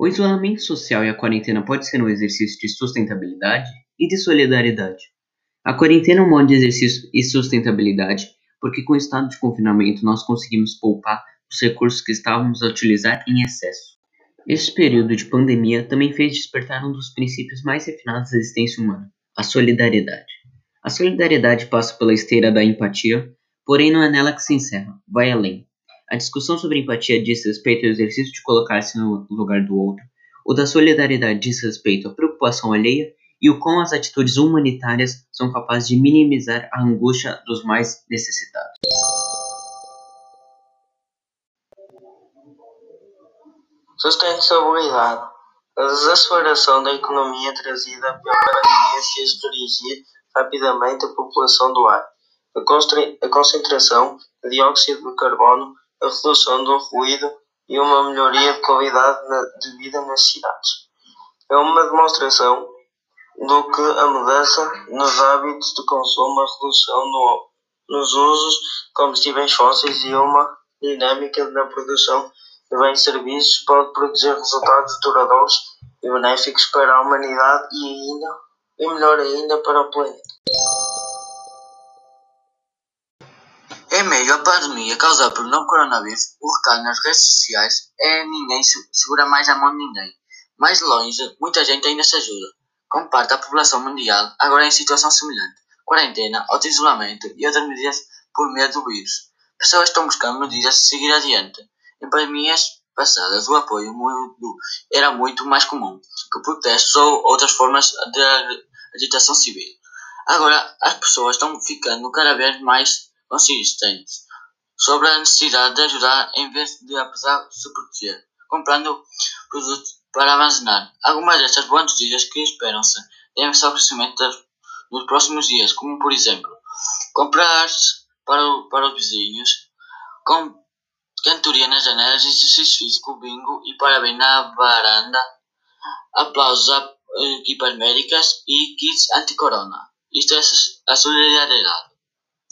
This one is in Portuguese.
O isolamento social e a quarentena pode ser um exercício de sustentabilidade e de solidariedade. A quarentena é um modo de exercício e sustentabilidade, porque com o estado de confinamento nós conseguimos poupar os recursos que estávamos a utilizar em excesso. Este período de pandemia também fez despertar um dos princípios mais refinados da existência humana, a solidariedade. A solidariedade passa pela esteira da empatia, porém não é nela que se encerra, vai além. A discussão sobre empatia diz respeito ao exercício de colocar-se no lugar do outro, o da solidariedade diz respeito à preocupação alheia e o como as atitudes humanitárias são capazes de minimizar a angústia dos mais necessitados. Sustentabilidade. A desaceleração da economia trazida pela pandemia fez dirigir rapidamente a população do ar, a concentração de dióxido de carbono a redução do ruído e uma melhoria de qualidade de vida nas cidades. É uma demonstração do que a mudança nos hábitos de consumo, a redução no, nos usos de combustíveis fósseis e uma dinâmica na produção de bens e serviços pode produzir resultados duradouros e benéficos para a humanidade e ainda e melhor ainda para o planeta. Em meio à pandemia causada pelo novo coronavírus, o recado nas redes sociais é ninguém segura mais a mão de ninguém. Mais longe, muita gente ainda se ajuda, com parte da população mundial agora em situação semelhante. Quarentena, auto-isolamento e outras medidas por medo do vírus. Pessoas estão buscando medidas de seguir adiante. Em pandemias passadas, o apoio era muito mais comum que protestos ou outras formas de agitação civil. Agora, as pessoas estão ficando cada vez mais consistentes sobre a necessidade de ajudar em vez de apesar de se proteger, comprando produtos para armazenar. Algumas destas boas notícias que esperam-se devem-se ao crescimento nos próximos dias, como por exemplo, comprar para, o, para os vizinhos, com cantoria nas janelas, exercício físico, bingo e parabéns na varanda, aplausos a equipas médicas e kits anti-corona. Isto é a solidariedade.